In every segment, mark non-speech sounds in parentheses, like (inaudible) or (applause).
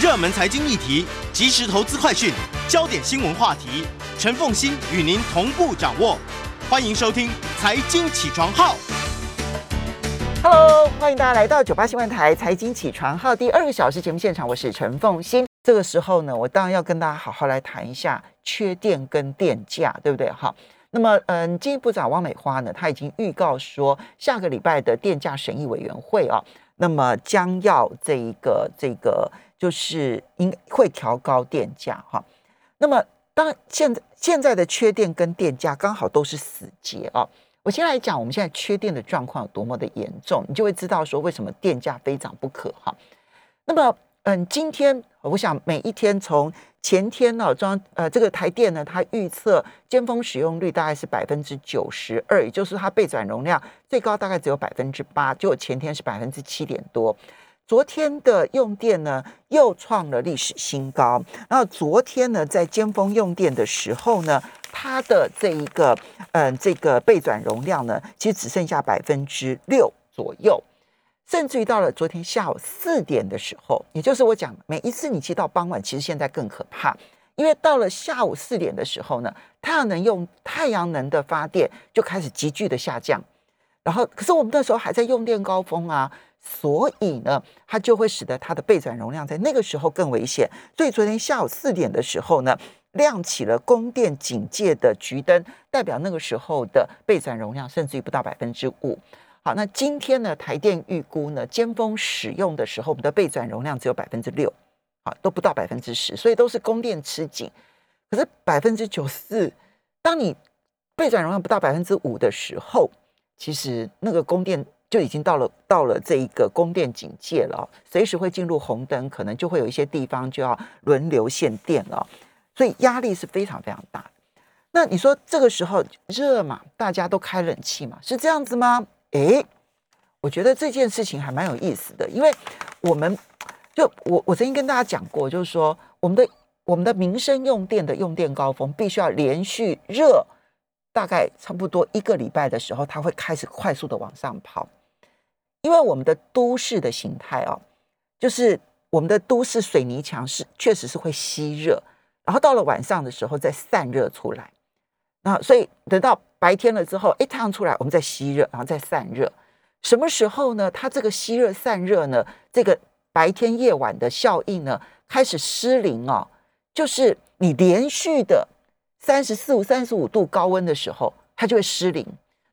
热门财经议题、即时投资快讯、焦点新闻话题，陈凤欣与您同步掌握。欢迎收听《财经起床号》。Hello，欢迎大家来到九八新闻台财经起床号第二个小时节目现场，我是陈凤欣。这个时候呢，我当然要跟大家好好来谈一下缺电跟电价，对不对？好，那么嗯，经济部长汪美花呢，她已经预告说，下个礼拜的电价审议委员会啊，那么将要这一个这个就是应会调高电价哈。那么当然现在现在的缺电跟电价刚好都是死结啊。我先来讲我们现在缺电的状况有多么的严重，你就会知道说为什么电价非涨不可哈。那么，嗯，今天我想每一天从前天呢，中央呃这个台电呢，它预测尖峰使用率大概是百分之九十二，也就是它备转容量最高大概只有百分之八，就前天是百分之七点多。昨天的用电呢又创了历史新高，然后昨天呢在尖峰用电的时候呢，它的这一个嗯、这个备转容量呢，其实只剩下百分之六左右，甚至于到了昨天下午四点的时候，也就是我讲每一次你骑到傍晚，其实现在更可怕，因为到了下午四点的时候呢，太阳能用太阳能的发电就开始急剧的下降，然后可是我们那时候还在用电高峰啊。所以呢，它就会使得它的备转容量在那个时候更危险。所以昨天下午四点的时候呢，亮起了供电警戒的橘灯，代表那个时候的备转容量甚至于不到百分之五。好，那今天呢，台电预估呢，尖峰使用的时候，我们的备转容量只有百分之六，啊，都不到百分之十，所以都是供电吃紧。可是百分之九四，当你备转容量不到百分之五的时候，其实那个供电。就已经到了到了这一个供电警戒了，随时会进入红灯，可能就会有一些地方就要轮流限电了，所以压力是非常非常大。那你说这个时候热嘛，大家都开冷气嘛，是这样子吗？诶，我觉得这件事情还蛮有意思的，因为我们就我我曾经跟大家讲过，就是说我们的我们的民生用电的用电高峰必须要连续热，大概差不多一个礼拜的时候，它会开始快速的往上跑。因为我们的都市的形态哦，就是我们的都市水泥墙是确实是会吸热，然后到了晚上的时候再散热出来，那所以等到白天了之后，哎，太阳出来，我们再吸热，然后再散热。什么时候呢？它这个吸热散热呢，这个白天夜晚的效应呢，开始失灵哦，就是你连续的三十四五、三十五度高温的时候，它就会失灵。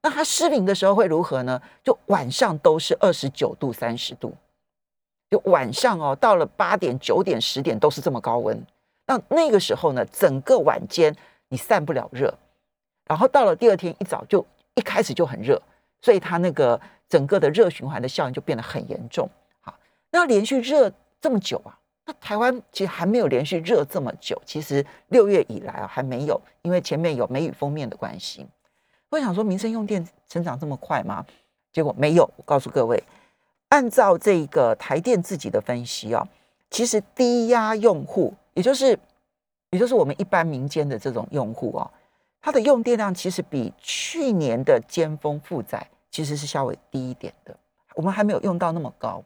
那它失灵的时候会如何呢？就晚上都是二十九度、三十度，就晚上哦，到了八点、九点、十点都是这么高温。那那个时候呢，整个晚间你散不了热，然后到了第二天一早就一开始就很热，所以它那个整个的热循环的效应就变得很严重。好，那连续热这么久啊，那台湾其实还没有连续热这么久。其实六月以来啊还没有，因为前面有梅雨封面的关系。我想说，民生用电成长这么快吗？结果没有。我告诉各位，按照这个台电自己的分析啊，其实低压用户，也就是也就是我们一般民间的这种用户哦，它的用电量其实比去年的尖峰负载其实是稍微低一点的。我们还没有用到那么高。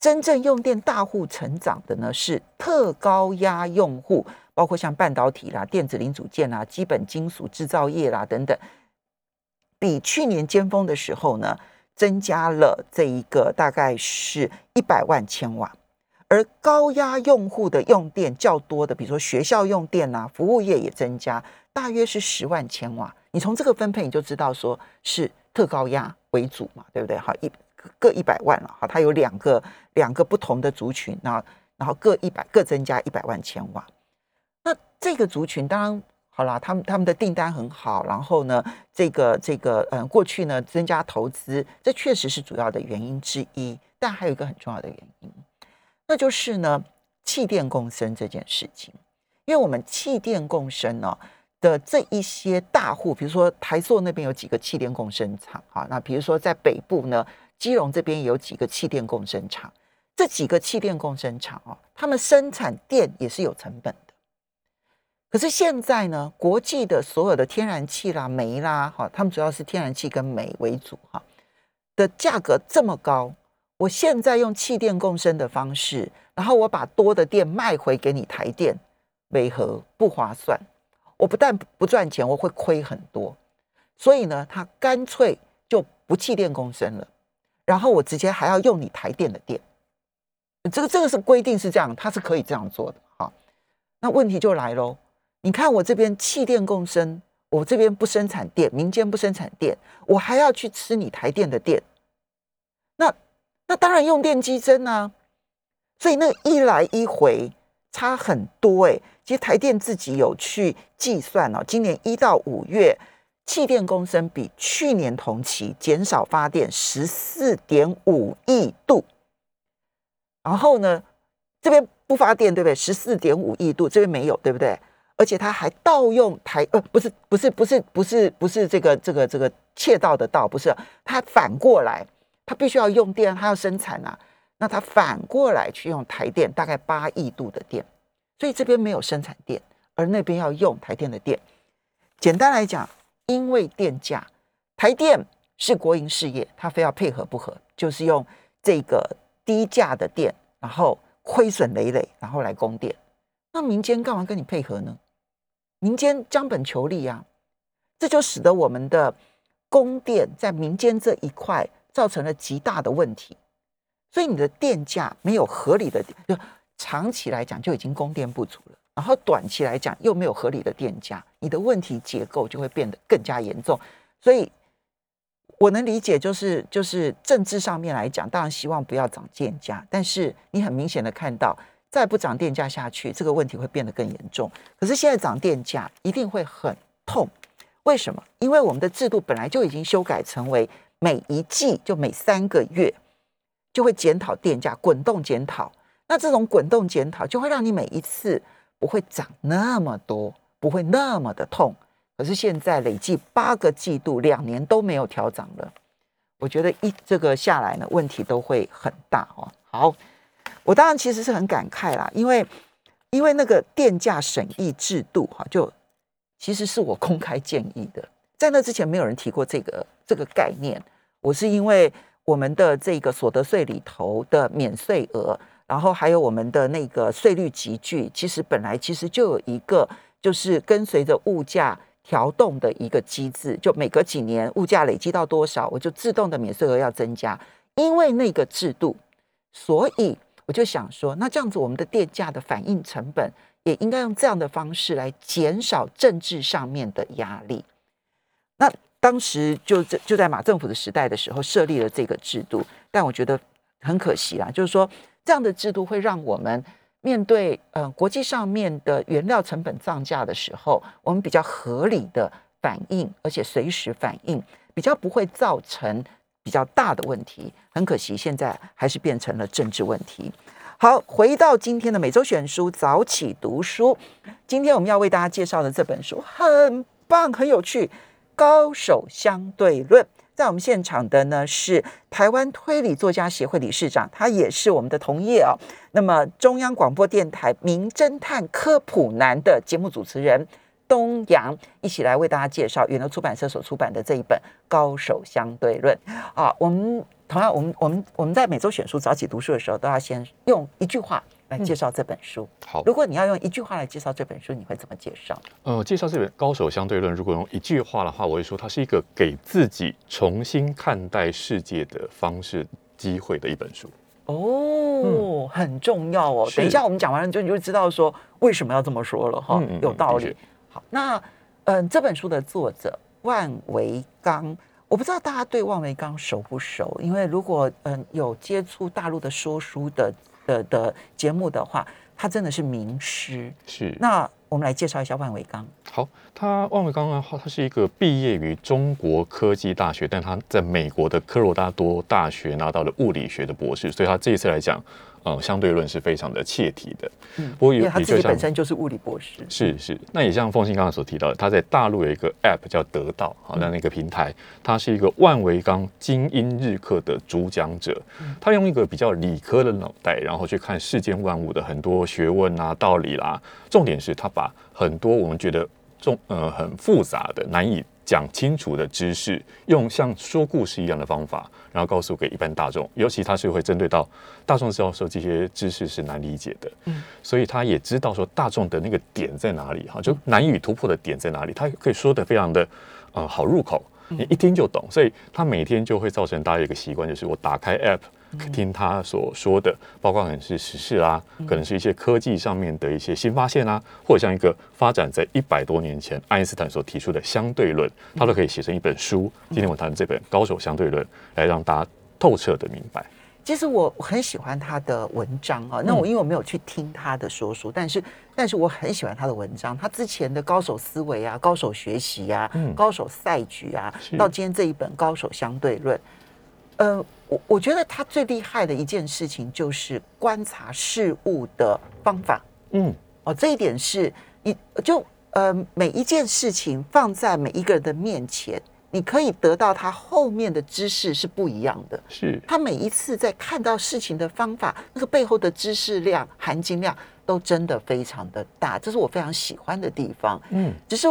真正用电大户成长的呢，是特高压用户，包括像半导体啦、电子零组件啦、基本金属制造业啦等等。比去年尖峰的时候呢，增加了这一个大概是一百万千瓦，而高压用户的用电较多的，比如说学校用电啊，服务业也增加，大约是十万千瓦。你从这个分配你就知道说是特高压为主嘛，对不对？好，一各一百万了，好，它有两个两个不同的族群，然后然后各一百各增加一百万千瓦。那这个族群当然。好啦，他们他们的订单很好，然后呢，这个这个嗯，过去呢增加投资，这确实是主要的原因之一。但还有一个很重要的原因，那就是呢，气电共生这件事情。因为我们气电共生呢的这一些大户，比如说台塑那边有几个气电共生厂啊，那比如说在北部呢，基隆这边也有几个气电共生厂，这几个气电共生厂哦，他们生产电也是有成本的。可是现在呢，国际的所有的天然气啦、煤啦，哈，他们主要是天然气跟煤为主哈，的价格这么高，我现在用气电共生的方式，然后我把多的电卖回给你台电，为何不划算？我不但不赚钱，我会亏很多。所以呢，他干脆就不气电共生了，然后我直接还要用你台电的电。这个这个是规定是这样，它是可以这样做的哈。那问题就来喽，你看我这边气电共生，我这边不生产电，民间不生产电，我还要去吃你台电的电。那那当然用电激增啊，所以那一来一回差很多哎。其实台电自己有去计算哦，今年一到五月气电共生比去年同期减少发电十四点五亿度。然后呢，这边不发电对不对？十四点五亿度这边没有对不对？而且他还盗用台呃不是不是不是不是不是这个这个这个窃盗的盗不是，他反过来。他必须要用电，他要生产啊，那他反过来去用台电，大概八亿度的电，所以这边没有生产电，而那边要用台电的电。简单来讲，因为电价，台电是国营事业，他非要配合不合，就是用这个低价的电，然后亏损累累，然后来供电。那民间干嘛跟你配合呢？民间将本求利啊，这就使得我们的供电在民间这一块。造成了极大的问题，所以你的电价没有合理的，就长期来讲就已经供电不足了，然后短期来讲又没有合理的电价，你的问题结构就会变得更加严重。所以我能理解，就是就是政治上面来讲，当然希望不要涨电价，但是你很明显的看到，再不涨电价下去，这个问题会变得更严重。可是现在涨电价一定会很痛，为什么？因为我们的制度本来就已经修改成为。每一季就每三个月就会检讨电价，滚动检讨。那这种滚动检讨就会让你每一次不会涨那么多，不会那么的痛。可是现在累计八个季度，两年都没有调涨了。我觉得一这个下来呢，问题都会很大哦。好，我当然其实是很感慨啦，因为因为那个电价审议制度哈，就其实是我公开建议的，在那之前没有人提过这个这个概念。我是因为我们的这个所得税里头的免税额，然后还有我们的那个税率集聚，其实本来其实就有一个就是跟随着物价调动的一个机制，就每隔几年物价累积到多少，我就自动的免税额要增加。因为那个制度，所以我就想说，那这样子我们的电价的反应成本也应该用这样的方式来减少政治上面的压力。那。当时就在就在马政府的时代的时候设立了这个制度，但我觉得很可惜啦，就是说这样的制度会让我们面对呃国际上面的原料成本涨价的时候，我们比较合理的反应，而且随时反应，比较不会造成比较大的问题。很可惜，现在还是变成了政治问题。好，回到今天的每周选书早起读书，今天我们要为大家介绍的这本书很棒，很有趣。高手相对论，在我们现场的呢是台湾推理作家协会理事长，他也是我们的同业哦。那么中央广播电台名侦探科普男的节目主持人东阳，一起来为大家介绍远流出版社所出版的这一本《高手相对论》啊。我们同样，我们我们我们在每周选书早起读书的时候，都要先用一句话。来介绍这本书。好，如果你要用一句话来介绍这本书，你会怎么介绍？呃，介绍这本《高手相对论》，如果用一句话的话，我会说它是一个给自己重新看待世界的方式机会的一本书。哦，很重要哦。等一下我们讲完了，就你就知道说为什么要这么说了哈。有道理。好，那嗯，这本书的作者万维刚，我不知道大家对万维刚熟不熟？因为如果嗯有接触大陆的说书的。的的节目的话，他真的是名师。是，那我们来介绍一下万维刚。好，他万维刚的话，他是一个毕业于中国科技大学，但他在美国的科罗拉多大学拿到了物理学的博士，所以他这一次来讲。嗯，相对论是非常的切题的。嗯，不过因为他自己本身就是物理博士。是是，那也像凤信刚才所提到的，他在大陆有一个 App 叫得到，好，那那个平台，他是一个万维钢精英日课的主讲者。他用一个比较理科的脑袋，然后去看世间万物的很多学问啊、道理啦。重点是他把很多我们觉得重呃很复杂的、难以讲清楚的知识，用像说故事一样的方法，然后告诉给一般大众。尤其他是会针对到大众知道说这些知识是难理解的，嗯，所以他也知道说大众的那个点在哪里哈，就难以突破的点在哪里，他可以说的非常的呃好入口，你一听就懂。所以他每天就会造成大家一个习惯，就是我打开 app。听他所说的，包括可能是时事啊，可能是一些科技上面的一些新发现啊，或者像一个发展在一百多年前爱因斯坦所提出的相对论，他都可以写成一本书。今天我谈这本《高手相对论》，来让大家透彻的明白。其实我很喜欢他的文章啊，那我因为我没有去听他的说书，但是但是我很喜欢他的文章。他之前的高手思维啊，高手学习啊，高手赛局啊，到今天这一本《高手相对论》，呃。我我觉得他最厉害的一件事情就是观察事物的方法。嗯，哦，这一点是一就呃每一件事情放在每一个人的面前，你可以得到他后面的知识是不一样的。是，他每一次在看到事情的方法，那个背后的知识量、含金量都真的非常的大，这是我非常喜欢的地方。嗯，只是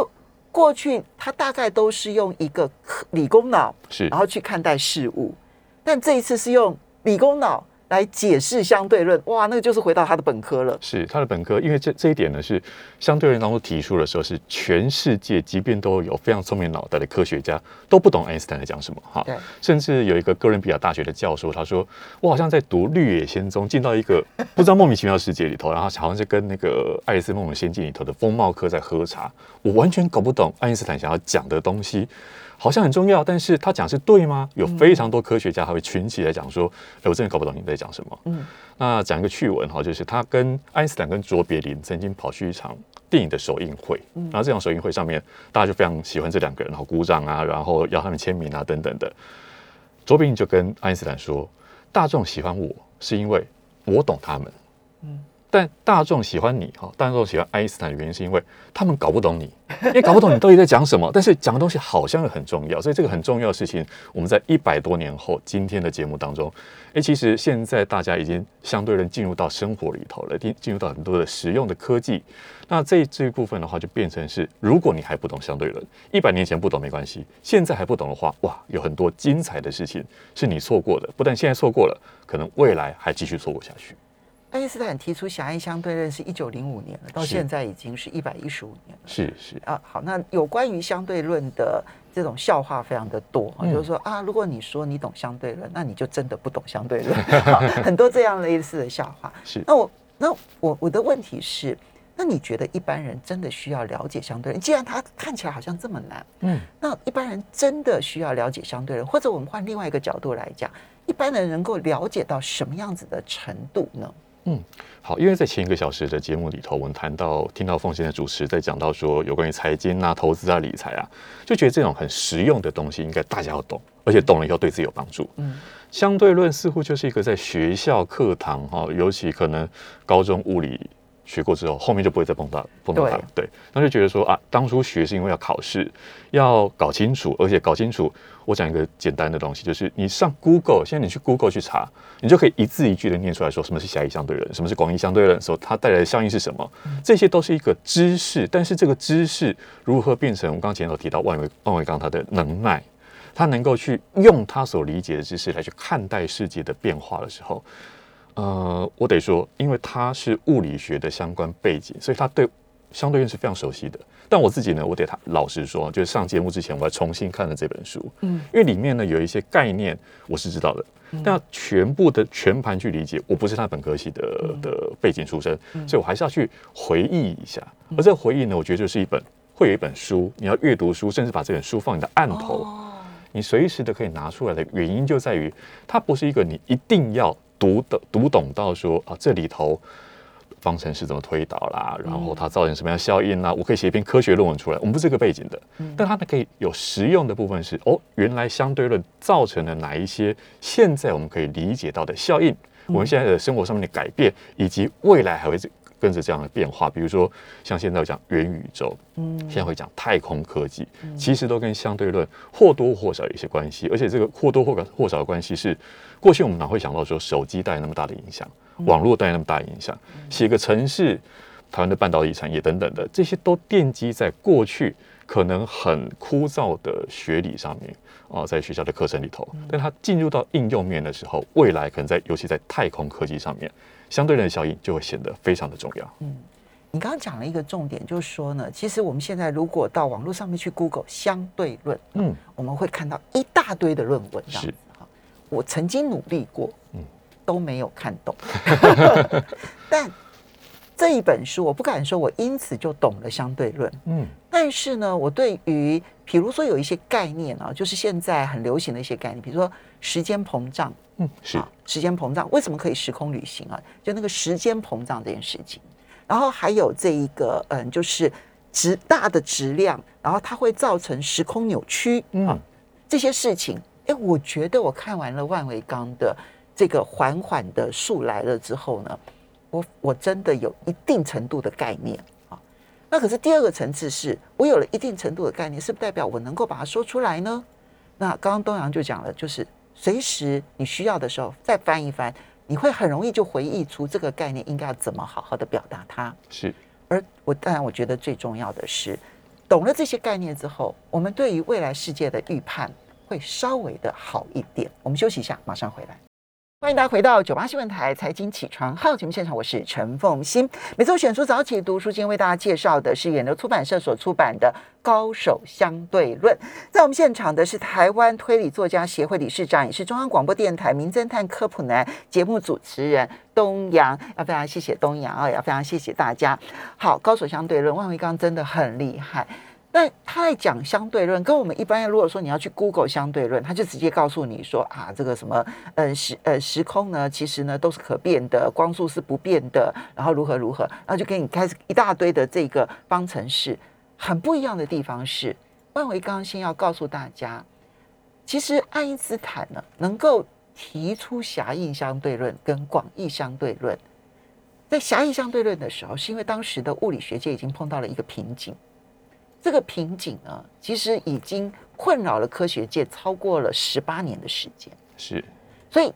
过去他大概都是用一个理工脑是，然后去看待事物。但这一次是用理工脑来解释相对论，哇，那个就是回到他的本科了。是他的本科，因为这这一点呢，是相对论当中提出的时候，是全世界即便都有非常聪明脑袋的科学家都不懂爱因斯坦在讲什么哈。对，甚至有一个哥伦比亚大学的教授，他说我好像在读《绿野仙踪》，进到一个不知道莫名其妙的世界里头，然后好像是跟那个《爱丽丝梦游仙境》里头的风貌科在喝茶，我完全搞不懂爱因斯坦想要讲的东西。好像很重要，但是他讲是对吗？有非常多科学家还会群起来讲说，哎，我真的搞不懂你在讲什么。嗯，那讲一个趣闻哈，就是他跟爱因斯坦跟卓别林曾经跑去一场电影的首映会，然后这场首映会上面，大家就非常喜欢这两个人，然后鼓掌啊，然后要他们签名啊等等的。卓别林就跟爱因斯坦说，大众喜欢我是因为我懂他们。嗯。但大众喜欢你哈，大众喜欢爱因斯坦的原因是因为他们搞不懂你，因为搞不懂你到底在讲什么。(laughs) 但是讲的东西好像又很重要，所以这个很重要的事情，我们在一百多年后今天的节目当中，哎，其实现在大家已经相对能进入到生活里头了，进进入到很多的实用的科技。那这这一部分的话，就变成是，如果你还不懂相对论，一百年前不懂没关系，现在还不懂的话，哇，有很多精彩的事情是你错过的，不但现在错过了，可能未来还继续错过下去。爱因斯坦提出狭义相对论是一九零五年了，到现在已经是一百一十五年了。是是啊，好，那有关于相对论的这种笑话非常的多啊，就是说啊，如果你说你懂相对论，那你就真的不懂相对论，很多这样类似的笑话。(laughs) 是，那我那我我的问题是，那你觉得一般人真的需要了解相对论？既然它看起来好像这么难，嗯，那一般人真的需要了解相对论，或者我们换另外一个角度来讲，一般人能够了解到什么样子的程度呢？嗯，好，因为在前一个小时的节目里头，我们谈到听到奉献的主持在讲到说有关于财经啊、投资啊、理财啊，就觉得这种很实用的东西应该大家要懂，而且懂了以后对自己有帮助。嗯，相对论似乎就是一个在学校课堂哈，尤其可能高中物理。学过之后，后面就不会再碰到碰到它。对，那就觉得说啊，当初学是因为要考试，要搞清楚，而且搞清楚。我讲一个简单的东西，就是你上 Google，现在你去 Google 去查，你就可以一字一句的念出来说什么是狭义相对论，什么是广义相对论，说它带来的效应是什么。这些都是一个知识，但是这个知识如何变成我刚刚前头提到万维万维刚他的能耐，他能够去用他所理解的知识来去看待世界的变化的时候。呃，我得说，因为他是物理学的相关背景，所以他对相对论是非常熟悉的。但我自己呢，我得他老实说，就是上节目之前，我还重新看了这本书，嗯，因为里面呢有一些概念我是知道的，但全部的全盘去理解，我不是他本科系的的背景出身，所以我还是要去回忆一下。而这个回忆呢，我觉得就是一本会有一本书，你要阅读书，甚至把这本书放你的案头，你随时都可以拿出来的原因就在于，它不是一个你一定要。读懂读懂到说啊，这里头方程式怎么推导啦，然后它造成什么样效应啦，我可以写一篇科学论文出来。我们不是这个背景的，但它呢可以有实用的部分是哦，原来相对论造成了哪一些现在我们可以理解到的效应，我们现在的生活上面的改变，以及未来还会跟着这样的变化。比如说像现在讲元宇宙，嗯，现在会讲太空科技，其实都跟相对论或多或少有一些关系，而且这个或多或或少的关系是。过去我们哪会想到说手机带来那么大的影响，网络带来那么大的影响？写个城市台湾的半导体产业等等的，这些都奠基在过去可能很枯燥的学理上面啊，在学校的课程里头，但它进入到应用面的时候，未来可能在尤其在太空科技上面，相对论的效应就会显得非常的重要。嗯，你刚刚讲了一个重点，就是说呢，其实我们现在如果到网络上面去 Google 相对论，嗯，我们会看到一大堆的论文，是哈。我曾经努力过，嗯，都没有看懂，(laughs) 但。这一本书，我不敢说，我因此就懂了相对论。嗯，但是呢，我对于，比如说有一些概念啊，就是现在很流行的一些概念，比如说时间膨胀，嗯，是时间膨胀，为什么可以时空旅行啊？就那个时间膨胀这件事情。然后还有这一个，嗯，就是质大的质量，然后它会造成时空扭曲，嗯，这些事情，哎，我觉得我看完了万维刚的这个缓缓的树来了之后呢。我我真的有一定程度的概念啊，那可是第二个层次是，我有了一定程度的概念，是不是代表我能够把它说出来呢？那刚刚东阳就讲了，就是随时你需要的时候再翻一翻，你会很容易就回忆出这个概念应该要怎么好好的表达它。是，而我当然我觉得最重要的是，懂了这些概念之后，我们对于未来世界的预判会稍微的好一点。我们休息一下，马上回来。欢迎大家回到九八新闻台财经起床号节目现场，我是陈凤欣。每周选书早起读书，今天为大家介绍的是远流出版社所出版的《高手相对论》。在我们现场的是台湾推理作家协会理事长，也是中央广播电台名侦探科普男节目主持人东阳。要非常谢谢东阳啊，要非常谢谢大家。好，《高手相对论》，万维刚真的很厉害。那他在讲相对论，跟我们一般如果说你要去 Google 相对论，他就直接告诉你说啊，这个什么，呃时呃时空呢，其实呢都是可变的，光速是不变的，然后如何如何，然后就给你开始一大堆的这个方程式。很不一样的地方是，万维刚先要告诉大家，其实爱因斯坦呢能够提出狭义相对论跟广义相对论，在狭义相对论的时候，是因为当时的物理学界已经碰到了一个瓶颈。这个瓶颈呢，其实已经困扰了科学界超过了十八年的时间。是，所以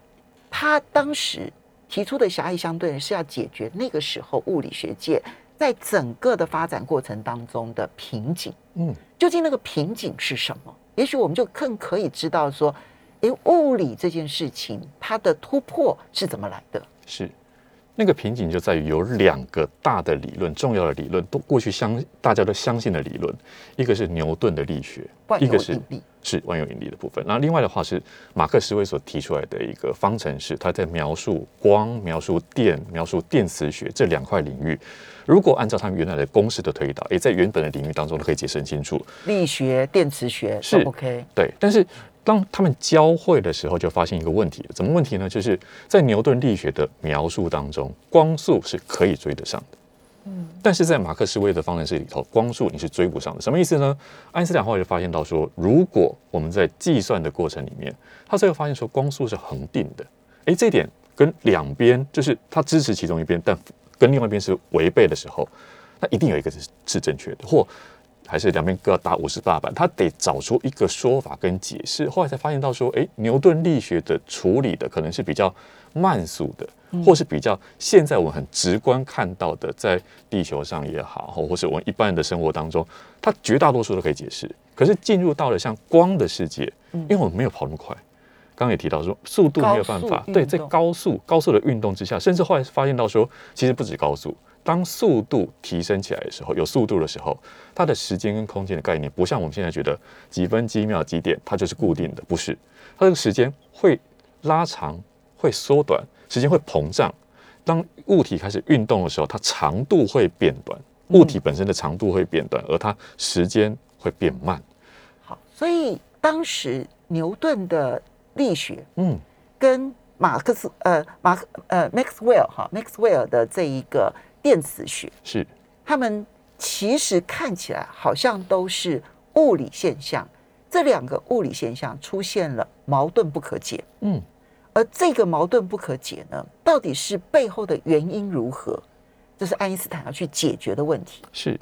他当时提出的狭义相对论是要解决那个时候物理学界在整个的发展过程当中的瓶颈。嗯，究竟那个瓶颈是什么？也许我们就更可以知道说，诶，物理这件事情它的突破是怎么来的？是。那个瓶颈就在于有两个大的理论，重要的理论都过去相大家都相信的理论，一个是牛顿的力学，一个是是万有引力的部分。然后另外的话是马克思韦所提出来的一个方程式，他在描述光、描述电、描述电磁学这两块领域，如果按照他们原来的公式的推导，也在原本的领域当中都可以解释很清楚。力学、电磁学是 OK，对，但是。当他们交汇的时候，就发现一个问题，怎么问题呢？就是在牛顿力学的描述当中，光速是可以追得上的，嗯，但是在马克思韦的方程式里头，光速你是追不上的。什么意思呢？爱因斯坦后来就发现到说，如果我们在计算的过程里面，他最后发现说光速是恒定的，诶，这点跟两边就是他支持其中一边，但跟另外一边是违背的时候，那一定有一个是是正确的，或。还是两边各打五十大板，他得找出一个说法跟解释。后来才发现到说，哎，牛顿力学的处理的可能是比较慢速的，或是比较现在我们很直观看到的，在地球上也好，或是我们一般人的生活当中，它绝大多数都可以解释。可是进入到了像光的世界，因为我们没有跑那么快，刚刚也提到说速度没有办法，对，在高速高速的运动之下，甚至后来发现到说，其实不止高速。当速度提升起来的时候，有速度的时候，它的时间跟空间的概念不像我们现在觉得几分几秒几点，它就是固定的，不是。它这个时间会拉长，会缩短，时间会膨胀。当物体开始运动的时候，它长度会变短，物体本身的长度会变短，而它时间会变慢。好，所以当时牛顿的力学，嗯，跟马克思呃马克呃 Maxwell 哈 Maxwell 的这一个。电磁学是，他们其实看起来好像都是物理现象，这两个物理现象出现了矛盾不可解。嗯，而这个矛盾不可解呢，到底是背后的原因如何？这是爱因斯坦要去解决的问题。是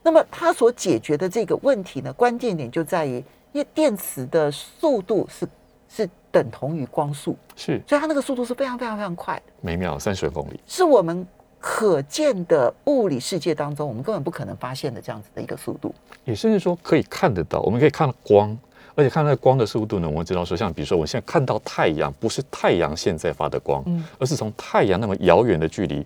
那么他所解决的这个问题呢，关键点就在于，因为电磁的速度是是等同于光速，是，所以它那个速度是非常非常非常快的，每秒三十公里，是我们。可见的物理世界当中，我们根本不可能发现的这样子的一个速度。也甚至说可以看得到，我们可以看到光，而且看那个光的速度呢，我们知道说，像比如说我现在看到太阳，不是太阳现在发的光，嗯而是从太阳那么遥远的距离，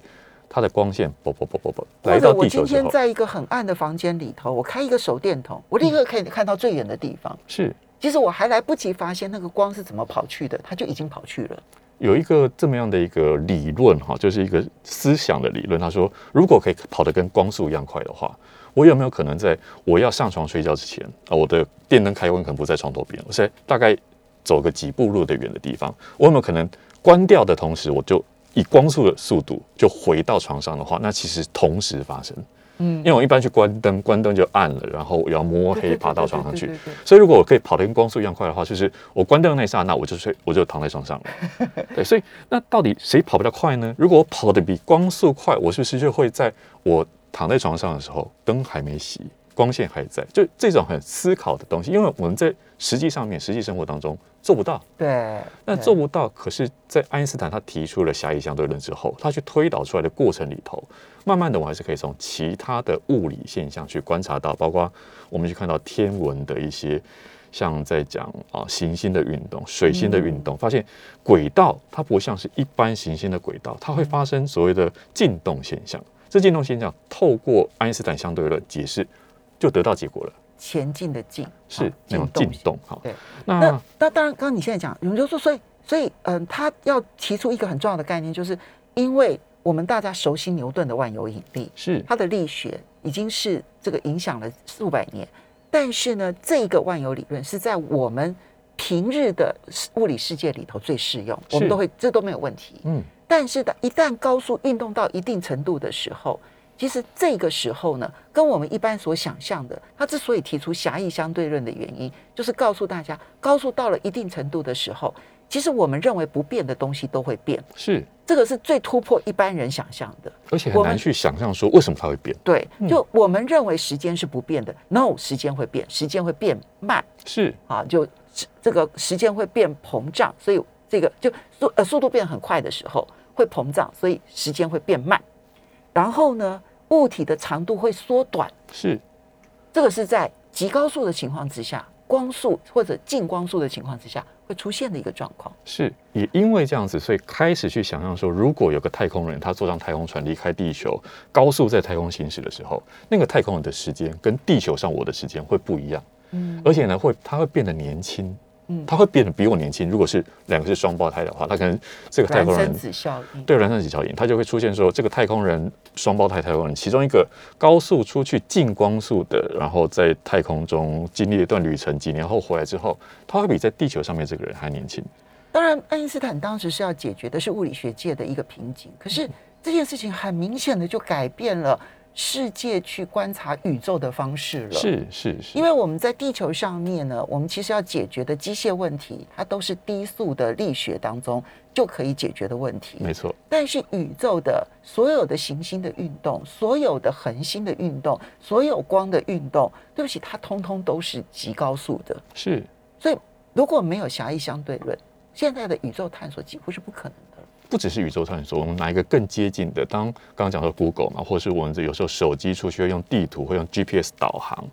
它的光线啵啵啵啵啵来到地球之后，今天在一个很暗的房间里头，我开一个手电筒，我立刻可以看到最远的地方。是其实我还来不及发现那个光是怎么跑去的，它就已经跑去了。有一个这么样的一个理论哈，就是一个思想的理论。他说，如果可以跑得跟光速一样快的话，我有没有可能在我要上床睡觉之前啊，我的电灯开关可能不在床头边，我在大概走个几步路的远的地方，我有没有可能关掉的同时，我就以光速的速度就回到床上的话，那其实同时发生。嗯因为我一般去关灯，关灯就暗了，然后我要摸黑爬到床上去。所以如果我可以跑得跟光速一样快的话，就是我关灯的那一刹那，我就睡，我就躺在床上了。对，所以那到底谁跑比较快呢？如果我跑得比光速快，我是不是就会在我躺在床上的时候，灯还没熄，光线还在？就这种很思考的东西，因为我们在实际上面、实际生活当中做不到。对，对那做不到，可是，在爱因斯坦他提出了狭义相对论之后，他去推导出来的过程里头，慢慢的我还是可以从其他的物理现象去观察到，包括我们去看到天文的一些，像在讲啊行星的运动、水星的运动，发现轨道它不像是一般行星的轨道，它会发生所谓的进动现象。这进动现象透过爱因斯坦相对论解释，就得到结果了，前进的进是啊那种进动。哈，对，那那那当然，刚刚你现在讲，你们就说，所以所以嗯，他要提出一个很重要的概念，就是因为我们大家熟悉牛顿的万有引力，是。它的力学已经是这个影响了数百年，但是呢，这个万有理论是在我们平日的物理世界里头最适用，我们都会这都没有问题。嗯，但是的，一旦高速运动到一定程度的时候，其实这个时候呢，跟我们一般所想象的，它之所以提出狭义相对论的原因，就是告诉大家，高速到了一定程度的时候，其实我们认为不变的东西都会变，是，这个是最突破一般人想象的。而且很难去想象说为什么它会变。对，嗯。就我们认为时间是不变的，no，时间会变，时间会变慢。是。啊，就这个时间会变膨胀，所以这个就速呃速度变很快的时候会膨胀，所以时间会变慢。然后呢，物体的长度会缩短，是，这个是在极高速的情况之下，光速或者近光速的情况之下会出现的一个状况。是，也因为这样子，所以开始去想象说，如果有个太空人他坐上太空船离开地球，高速在太空行驶的时候，那个太空人的时间跟地球上我的时间会不一样，嗯。而且呢，会他会变得年轻，嗯他会变得比我年轻。如果是两个是双胞胎的话，他可能这个太空人。对孪生子效应，它就会出现说，这个太空人双胞胎太空人其中一个高速出去近光速的，然后在太空中经历一段旅程，几年后回来之后，他会比在地球上面这个人还年轻。当然，爱因斯坦当时是要解决的是物理学界的一个瓶颈，可是这件事情很明显的就改变了世界去观察宇宙的方式了。。是是是，因为我们在地球上面呢，我们其实要解决的机械问题，它都是低速的力学当中就可以解决的问题。没错，但是宇宙的所有的行星的运动，所有的恒星的运动，所有光的运动，对不起，它通通都是极高速的。是所以如果没有狭义相对论，现在的宇宙探索几乎是不可能的。不只是宇宙探索，我们拿一个更接近的，当刚刚讲到 Google 嘛，或者是我们这有时候手机出去会用地图，会用 GPS 导航。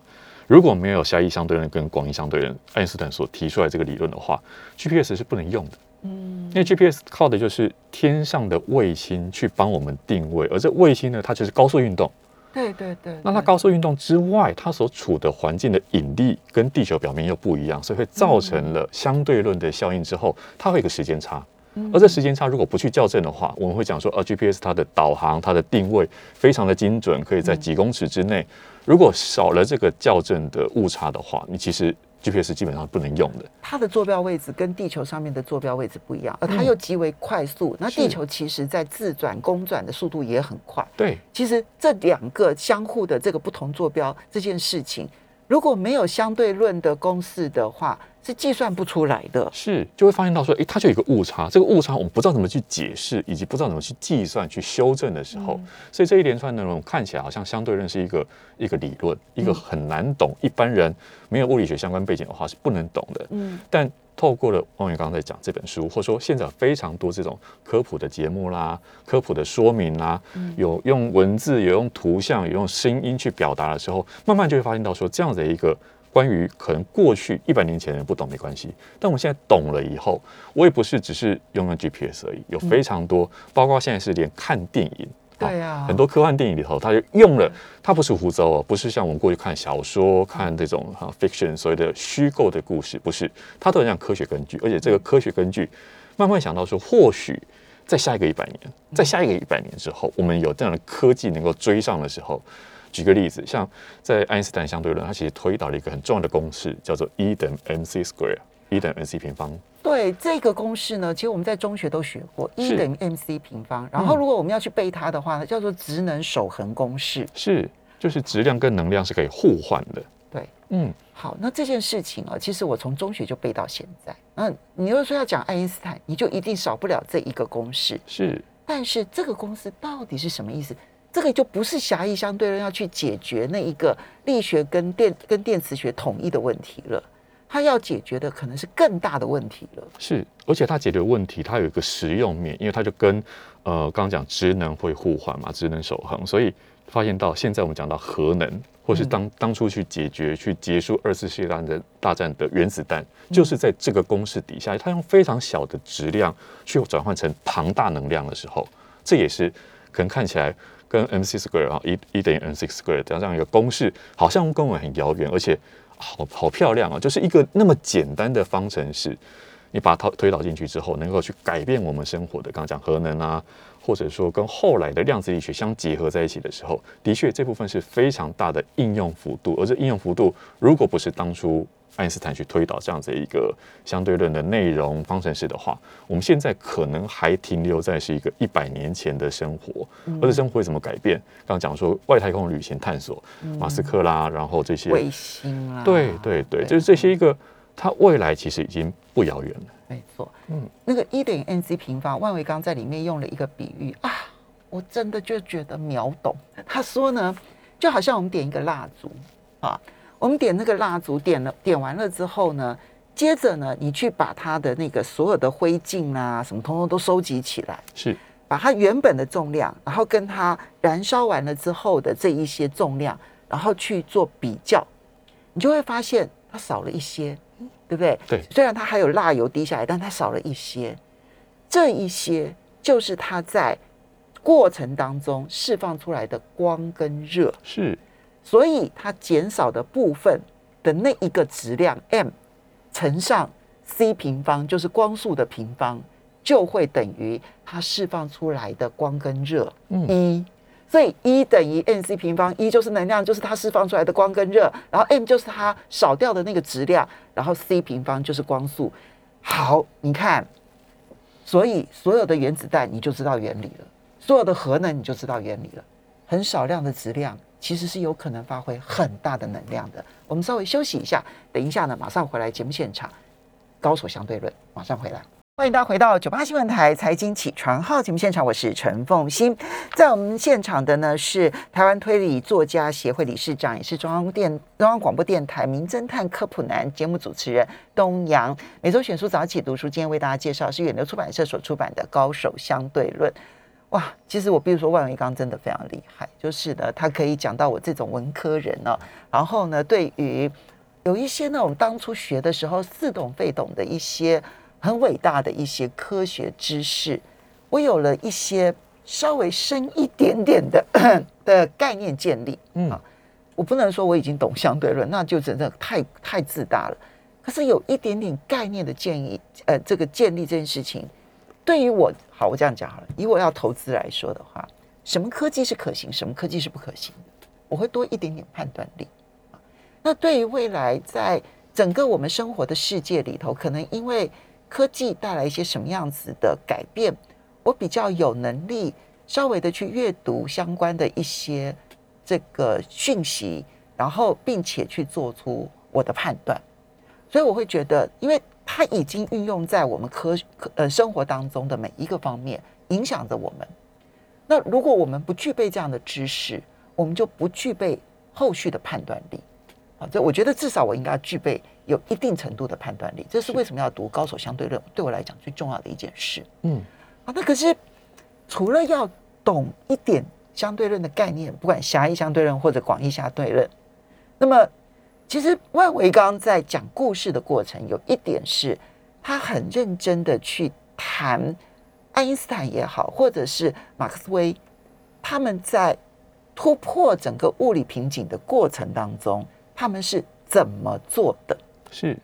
如果没有狭义相对论跟广义相对论，爱因斯坦所提出来这个理论的话，GPS 是不能用的。嗯因为 GPS 靠的就是天上的卫星去帮我们定位，而这卫星呢，它就是高速运动。对对对，那它高速运动之外，它所处的环境的引力跟地球表面又不一样，所以会造成了相对论的效应之后，它会有一个时间差。而这时间差如果不去校正的话，我们会讲说，呃，GPS 它的导航、它的定位非常的精准，可以在几公尺之内。如果少了这个校正的误差的话，你其实 GPS 基本上不能用的。它的坐标位置跟地球上面的坐标位置不一样，而它又极为快速。那地球其实在自转、公转的速度也很快。对，其实这两个相互的这个不同坐标这件事情，如果没有相对论的公式的话，是计算不出来的。是就会发现到说，诶，它就有一个误差，这个误差我们不知道怎么去解释，以及不知道怎么去计算、去修正的时候，所以这一连串内容看起来好像相对论是一个一个理论，一个很难懂，一般人没有物理学相关背景的话是不能懂的。嗯，但透过了汪源刚才讲这本书，或者说现在有非常多这种科普的节目啦、科普的说明啦，有用文字、有用图像、有用声音去表达的时候，慢慢就会发现到说，这样的一个关于可能过去一百年前的人不懂没关系，但我们现在懂了以后，我也不是只是用了 GPS 而已，有非常多，包括现在是连看电影。对呀，很多科幻电影里头，他就用了，它不是胡诌哦，不是像我们过去看小说、看这种哈 fiction 所谓的虚构的故事，不是，它都很讲科学根据，而且这个科学根据，慢慢想到说，或许在下一个一百年，在下一个一百年之后，我们有这样的科技能够追上的时候，举个例子，像在爱因斯坦相对论，它其实推导了一个很重要的公式，叫做 E 等于 mc square。一等于 mc 平方。对这个公式呢，其实我们在中学都学过，一等于 mc 平方。然后如果我们要去背它的话，叫做质能守恒公式。是，就是质量跟能量是可以互换的。对，嗯，好，那这件事情啊，其实我从中学就背到现在。那你如果说要讲爱因斯坦，你就一定少不了这一个公式。是，但是这个公式到底是什么意思？这个就不是狭义相对论要去解决那一个力学跟电跟电磁学统一的问题了。它要解决的可能是更大的问题了。是，而且它解决问题，它有一个实用面，因为它就跟呃刚刚讲职能会互换嘛，职能守恒，所以发现到现在我们讲到核能，或是当当初去解决去结束二次世界大战的大战的原子弹，就是在这个公式底下，它用非常小的质量去转换成庞大能量的时候，这也是可能看起来跟 m c square 啊一一等于 m c square 这样一个公式，好像跟我们很遥远，而且。好好漂亮啊！就是一个那么简单的方程式，你把它推导进去之后，能够去改变我们生活的。刚刚讲核能啊，或者说跟后来的量子力学相结合在一起的时候，的确这部分是非常大的应用幅度。而这应用幅度，如果不是当初。爱因斯坦去推导这样子一个相对论的内容方程式的话，我们现在可能还停留在是一个一百年前的生活，而且生活会怎么改变？刚刚讲说外太空旅行探索，马斯克啦，然后这些卫星啦，对对对，就是这些一个，它未来其实已经不遥远了。没错，嗯，那个一等于 mc 平方，万维刚在里面用了一个比喻啊，我真的就觉得秒懂。他说呢，就好像我们点一个蜡烛啊。我们点那个蜡烛，点了点完了之后呢，接着呢，你去把它的那个所有的灰烬啊，什么通通都收集起来，是把它原本的重量，然后跟它燃烧完了之后的这一些重量，然后去做比较，你就会发现它少了一些，对不对？对。虽然它还有蜡油滴下来，但它少了一些，这一些就是它在过程当中释放出来的光跟热。是。所以它减少的部分的那一个质量 m 乘上 c 平方，就是光速的平方，就会等于它释放出来的光跟热一。所以一等于 m c 平方，一就是能量，就是它释放出来的光跟热，然后 m 就是它少掉的那个质量，然后 c 平方就是光速。好，你看，所以所有的原子弹你就知道原理了，所有的核能你就知道原理了，很少量的质量。其实是有可能发挥很大的能量的。我们稍微休息一下，等一下呢，马上回来节目现场。高手相对论，马上回来。欢迎大家回到九八新闻台财经起床号节目现场，我是陈凤欣。在我们现场的呢是台湾推理作家协会理事长，也是中央电中央广播电台名侦探科普男节目主持人东阳。每周选书早起读书，今天为大家介绍是远流出版社所出版的《高手相对论》。哇，其实我比如说万维刚真的非常厉害，就是呢，他可以讲到我这种文科人呢，然后呢，对于有一些呢，我们当初学的时候似懂非懂的一些很伟大的一些科学知识，我有了一些稍微深一点点的 (coughs) 的概念建立。嗯，我不能说我已经懂相对论，那就真的太太自大了。可是有一点点概念的建议，呃，这个建立这件事情。对于我，好，我这样讲好了。以我要投资来说的话，什么科技是可行，什么科技是不可行的，我会多一点点判断力。那对于未来，在整个我们生活的世界里头，可能因为科技带来一些什么样子的改变，我比较有能力稍微的去阅读相关的一些这个讯息，然后并且去做出我的判断。所以我会觉得，因为它已经运用在我们科科呃生活当中的每一个方面，影响着我们。那如果我们不具备这样的知识，我们就不具备后续的判断力。啊，这我觉得至少我应该具备有一定程度的判断力。这是为什么要读高手相对论，对我来讲最重要的一件事。嗯，啊，那可是除了要懂一点相对论的概念，不管狭义相对论或者广义相对论，那么其实万维刚在讲故事的过程，有一点是他很认真的去谈爱因斯坦也好，或者是马克思韦他们在突破整个物理瓶颈的过程当中，他们是怎么做的？是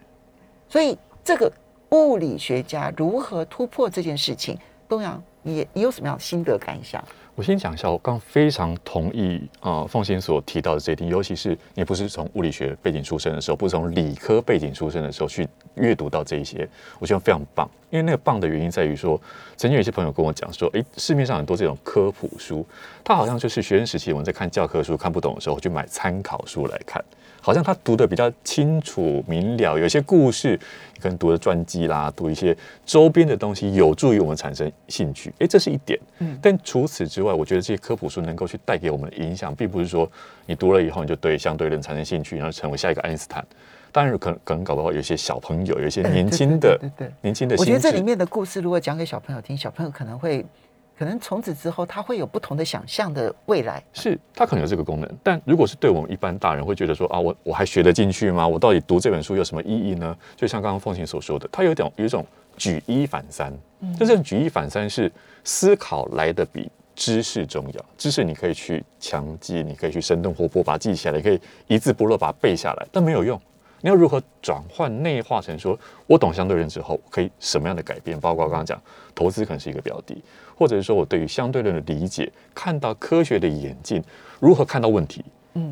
所以这个物理学家如何突破这件事情，东阳，你你有什么样的心得感想？我先讲一下，我刚非常同意啊、呃凤仙所提到的这一点，尤其是你不是从物理学背景出身的时候，不是从理科背景出身的时候去阅读到这一些，我觉得非常棒。因为那个棒的原因在于说，曾经有一些朋友跟我讲说，诶，市面上很多这种科普书，它好像就是学生时期我们在看教科书看不懂的时候，去买参考书来看。好像他读的比较清楚明了，有些故事你可能读的传记啦，读一些周边的东西，有助于我们产生兴趣。诶，这是一点。嗯但除此之外，我觉得这些科普书能够去带给我们的影响，并不是说你读了以后你就对相对论产生兴趣，然后成为下一个爱因斯坦。当然，可能可能搞不好有些小朋友，有一些年轻的、年轻的，我觉得这里面的故事如果讲给小朋友听，小朋友可能会，可能从此之后他会有不同的想象的未来。是他可能有这个功能，但如果是对我们一般大人会觉得说啊，我我还学得进去吗？我到底读这本书有什么意义呢？就像刚刚凤琴所说的，它有点有一种举一反三，就这种举一反三是思考来的比知识重要。知识你可以去强记，你可以去生动活泼把它记起来，你可以一字不漏把它背下来，但没有用。你要如何转换内化成说，我懂相对论之后可以什么样的改变？包括刚刚讲投资可能是一个标的，或者是说我对于相对论的理解，看到科学的眼镜，如何看到问题，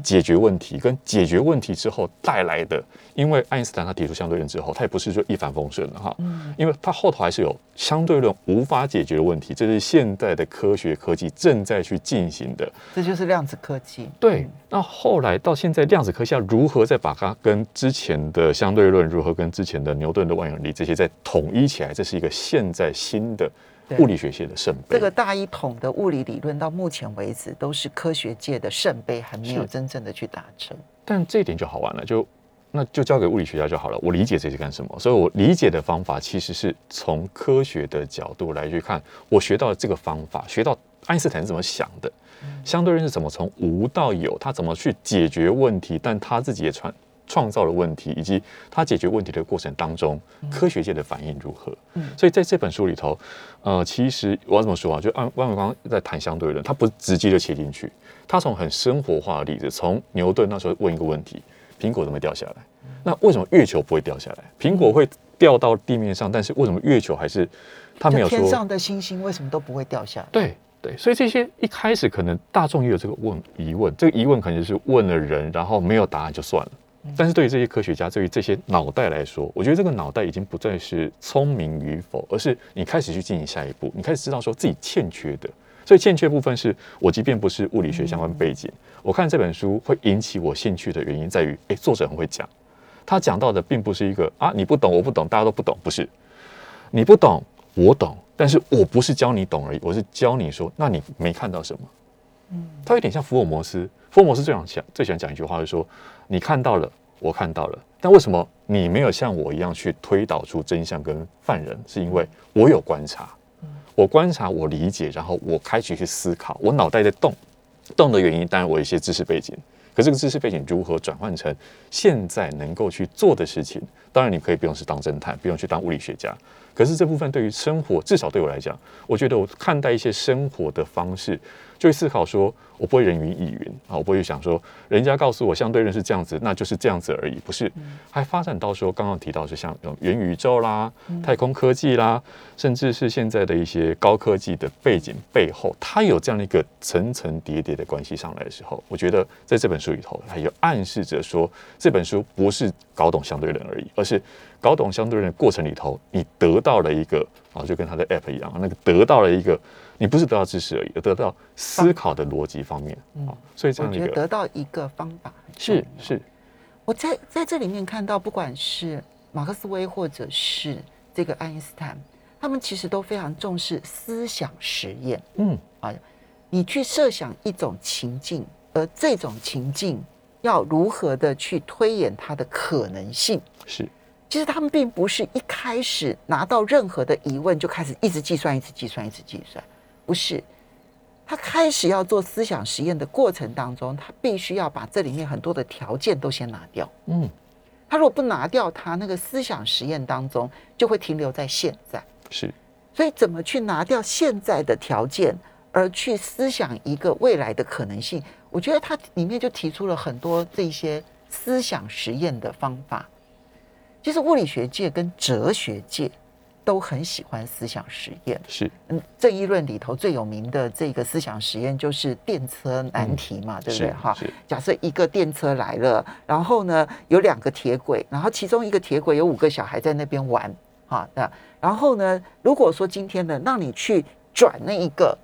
解决问题，跟解决问题之后带来的，因为爱因斯坦他提出相对论之后，他也不是说一帆风顺的哈，嗯因为他后头还是有相对论无法解决的问题，这是现在的科学科技正在去进行的。这就是量子科技。对，那后来到现在，量子科学要如何再把它跟之前的相对论，如何跟之前的牛顿的万有引力这些再统一起来，这是一个现在新的对物理学界的圣杯。这个大一统的物理理论到目前为止都是科学界的圣杯，还没有真正的去达成。但这一点就好玩了，就那就交给物理学家就好了。我理解这是干什么，所以我理解的方法其实是从科学的角度来去看，我学到这个方法，学到爱因斯坦是怎么想的，相对论是怎么从无到有，他怎么去解决问题，但他自己也创创造了问题，以及他解决问题的过程当中，科学界的反应如何。嗯所以在这本书里头，呃，其实我要怎么说啊？就按万文刚刚在谈相对论，他不是直接就切进去，他从很生活化的例子，从牛顿那时候问一个问题：苹果怎么掉下来？那为什么月球不会掉下来？苹果会掉到地面上，但是为什么月球还是他没有说？天上的星星为什么都不会掉下来？对对，所以这些一开始可能大众也有这个问疑问，这个疑问可能就是问了人，然后没有答案就算了。但是对于这些科学家，对于这些脑袋来说，我觉得这个脑袋已经不再是聪明与否，而是你开始去进行下一步，你开始知道说自己欠缺的。所以欠缺部分是我即便不是物理学相关背景，我看这本书会引起我兴趣的原因在于，诶，作者很会讲，他讲到的并不是一个啊你不懂我不懂大家都不懂，不是，你不懂我懂，但是我不是教你懂而已，我是教你说，那你没看到什么？嗯他有点像福尔摩斯，福尔摩斯最想讲最喜欢讲一句话，就是说你看到了，我看到了，但为什么你没有像我一样去推导出真相跟犯人？是因为我有观察，我观察，我理解，然后我开始去思考，我脑袋在动，动的原因当然我有一些知识背景，可这个知识背景如何转换成现在能够去做的事情？当然你可以不用是当侦探，不用去当物理学家，可是这部分对于生活，至少对我来讲，我觉得我看待一些生活的方式，就会思考说，我不会人云亦云啊，我不会想说，人家告诉我相对论是这样子，那就是这样子而已，不是，还发展到说刚刚提到是像有元宇宙啦、太空科技啦，甚至是现在的一些高科技的背景背后，它有这样的一个层层叠叠的关系上来的时候，我觉得在这本书里头，它有暗示着说，这本书不是搞懂相对论而已，而是搞懂相对论的过程里头，你得到了一个啊，就跟他的 app 一样，那个得到了一个，你不是得到知识而已，而得到思考的逻辑方面啊，所以这样的一个得到一个方法是是，我在在这里面看到，不管是马克思威或者是这个爱因斯坦，他们其实都非常重视思想实验。嗯，啊，你去设想一种情境，而这种情境要如何的去推演它的可能性。是其实他们并不是一开始拿到任何的疑问就开始一直计算、一直计算、一直计算，不是。他开始要做思想实验的过程当中，他必须要把这里面很多的条件都先拿掉。嗯，他如果不拿掉他，那个思想实验当中就会停留在现在。是所以，怎么去拿掉现在的条件，而去思想一个未来的可能性？我觉得他里面就提出了很多这些思想实验的方法。其实，物理学界跟哲学界都很喜欢思想实验。是嗯，正义论里头最有名的这个思想实验就是电车难题嘛，对不对？哈，假设一个电车来了，然后呢有两个铁轨，然后其中一个铁轨有五个小孩在那边玩，哈，那然后呢，如果说今天呢让你去转那一个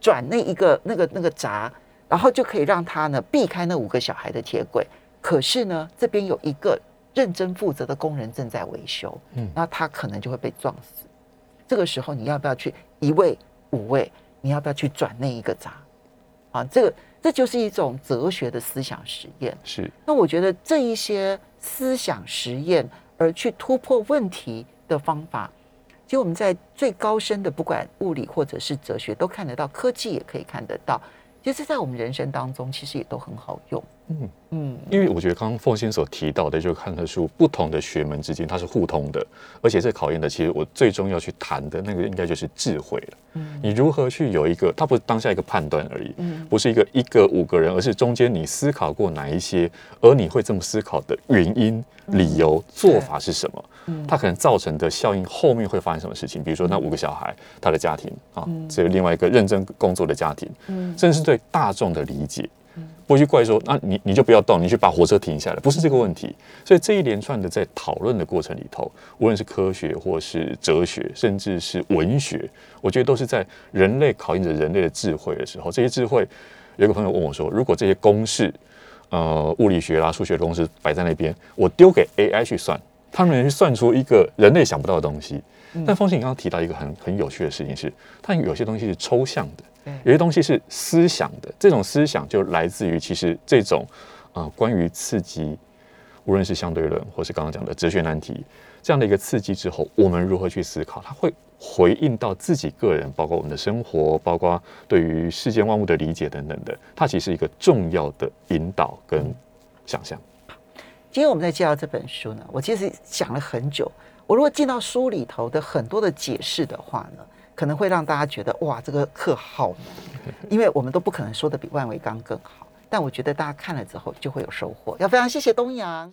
转那一个那个那个闸，然后就可以让他呢避开那五个小孩的铁轨，可是呢这边有一个认真负责的工人正在维修，嗯嗯，那他可能就会被撞死。这个时候你要不要去一位五位？你要不要去转那一个闸？啊，这个这就是一种哲学的思想实验。是那我觉得这一些思想实验而去突破问题的方法，其实我们在最高深的不管物理或者是哲学都看得到，科技也可以看得到。其实，在我们人生当中，其实也都很好用。嗯。嗯，因为我觉得刚刚凤仙所提到的，就看得出不同的学门之间它是互通的，而且这考验的，其实我最终要去谈的那个，应该就是智慧了。嗯你如何去有一个，它不是当下一个判断而已，嗯不是一个一个五个人，而是中间你思考过哪一些，而你会这么思考的原因、理由、做法是什么？嗯它可能造成的效应后面会发生什么事情？比如说那五个小孩，他的家庭啊，嗯这个另外一个认真工作的家庭，嗯甚至是对大众的理解，不会去怪说，那你你就不要动，你去把火车停下来，不是这个问题。所以这一连串的在讨论的过程里头，无论是科学或是哲学，甚至是文学，我觉得都是在人类考验着人类的智慧的时候，这些智慧，有一个朋友问我说，如果这些公式，呃，物理学啦、数学的公式摆在那边，我丢给 AI 去算，他们能去算出一个人类想不到的东西。但方信你刚刚提到一个很很有趣的事情是，它有些东西是抽象的，对有些东西是思想的，这种思想就来自于其实这种啊、呃关于刺激，无论是相对论或是刚刚讲的哲学难题这样的一个刺激之后，我们如何去思考，它会回应到自己个人，包括我们的生活，包括对于世间万物的理解等等的，它其实是一个重要的引导跟想象。今天我们在介绍这本书呢，我其实想了很久。我如果进到书里头的很多的解释的话呢，可能会让大家觉得哇，这个课好难，(laughs) 因为我们都不可能说的比万维刚更好。但我觉得大家看了之后就会有收获。要非常谢谢东阳。